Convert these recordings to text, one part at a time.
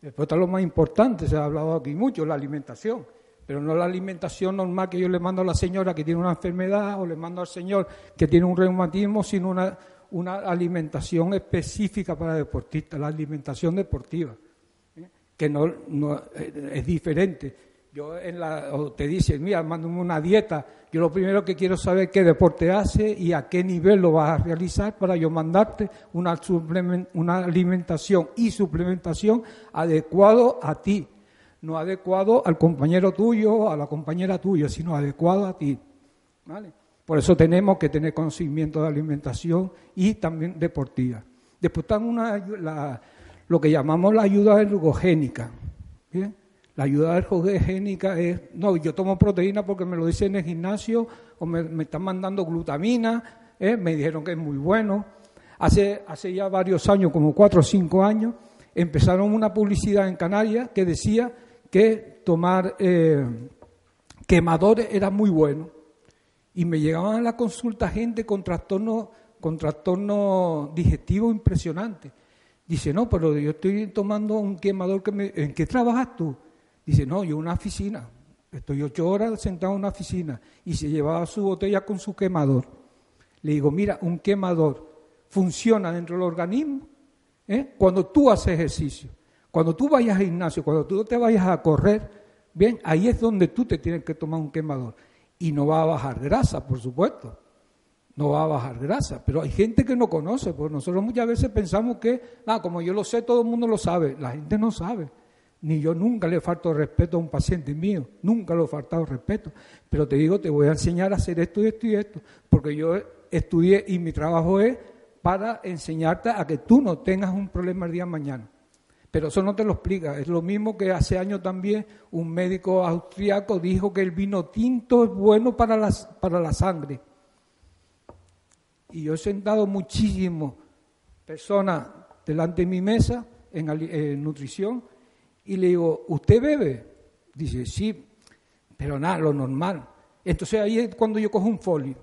Después está lo más importante, se ha hablado aquí mucho, la alimentación. Pero no la alimentación normal que yo le mando a la señora que tiene una enfermedad o le mando al señor que tiene un reumatismo, sino una, una alimentación específica para deportistas, la alimentación deportiva, ¿eh? que no, eh, es diferente. Yo en la, o te dicen, mira, mándame una dieta, yo lo primero que quiero saber qué deporte hace y a qué nivel lo vas a realizar para yo mandarte una, una alimentación y suplementación adecuado a ti no adecuado al compañero tuyo, a la compañera tuya, sino adecuado a ti. ¿vale? Por eso tenemos que tener conocimiento de alimentación y también deportiva. Después está una, la, lo que llamamos la ayuda ergogénica. ¿bien? La ayuda ergogénica es, no, yo tomo proteína porque me lo dicen en el gimnasio o me, están mandando glutamina, ¿eh? me dijeron que es muy bueno. Hace, hace ya varios años, como cuatro o cinco años, empezaron una publicidad en Canarias que decía que tomar eh, quemadores era muy bueno. Y me llegaban a la consulta gente con trastorno con trastorno digestivo impresionante. Dice, no, pero yo estoy tomando un quemador que me... ¿En qué trabajas tú? Dice, no, yo una oficina. Estoy ocho horas sentado en una oficina. Y se llevaba su botella con su quemador. Le digo, mira, un quemador funciona dentro del organismo ¿eh? cuando tú haces ejercicio. Cuando tú vayas al gimnasio, cuando tú te vayas a correr, bien, ahí es donde tú te tienes que tomar un quemador. Y no va a bajar grasa, por supuesto. No va a bajar grasa. Pero hay gente que no conoce, porque nosotros muchas veces pensamos que, ah, como yo lo sé, todo el mundo lo sabe. La gente no sabe. Ni yo nunca le falto respeto a un paciente mío, nunca le he faltado respeto. Pero te digo, te voy a enseñar a hacer esto y esto y esto, porque yo estudié y mi trabajo es para enseñarte a que tú no tengas un problema el día de mañana. Pero eso no te lo explica. Es lo mismo que hace años también un médico austriaco dijo que el vino tinto es bueno para, las, para la sangre. Y yo he sentado muchísimas personas delante de mi mesa en, nutrición y le digo, ¿usted bebe? Dice, sí, pero nada, lo normal. Entonces ahí es cuando yo cojo un folio,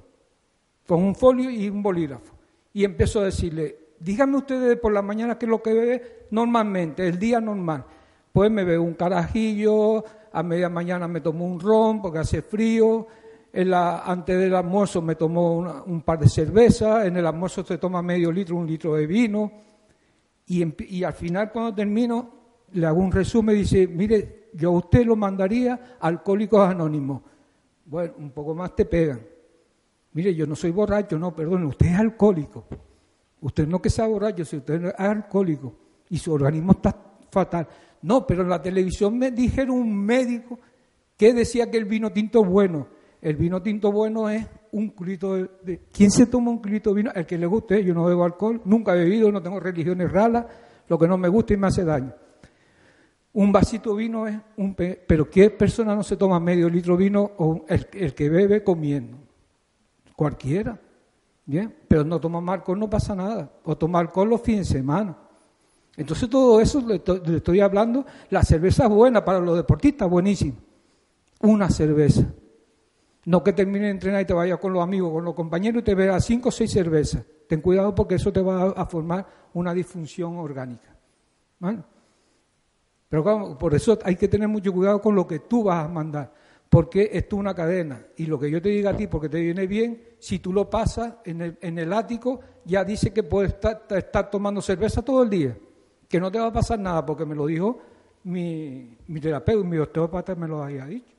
con un folio y un bolígrafo. Y empiezo a decirle, díganme ustedes por la mañana qué es lo que bebe normalmente, el día normal. Pues me bebo un carajillo, a media mañana me tomo un ron porque hace frío, antes del almuerzo me tomo un par de cervezas, en el almuerzo se toma medio litro, un litro de vino, y al final cuando termino le hago un resumen dice, mire, yo a usted lo mandaría a Alcohólicos Anónimos. Bueno, un poco más te pegan. Mire, yo no soy borracho, no, perdón, usted es alcohólico. Usted no que sea borracho, si usted es alcohólico y su organismo está fatal. No, pero en la televisión me dijeron un médico que decía que el vino tinto es bueno. El vino tinto bueno es un culito de, ¿Quién se toma un culito de vino? El que le guste. Yo no bebo alcohol, nunca he bebido, no tengo religiones raras, lo que no me gusta y me hace daño. Un vasito vino es un... Pero ¿qué persona no se toma medio litro vino o el que bebe comiendo? Cualquiera. Bien, pero no toma alcohol no pasa nada. O toma alcohol los fines de semana. Entonces todo eso le estoy, hablando. La cerveza es buena para los deportistas, buenísimo. Una cerveza. No que termine de entrenar y te vayas con los amigos, con los compañeros y te veas cinco o seis cervezas. Ten cuidado porque eso te va a formar una disfunción orgánica. Pero por eso hay que tener mucho cuidado con lo que tú vas a mandar porque esto es una cadena. Y lo que yo te diga a ti, porque te viene bien, si tú lo pasas en el, en el ático, ya dice que puedes estar, tomando cerveza todo el día, que no te va a pasar nada, porque me lo dijo mi, mi terapeuta, mi osteópata me lo había dicho.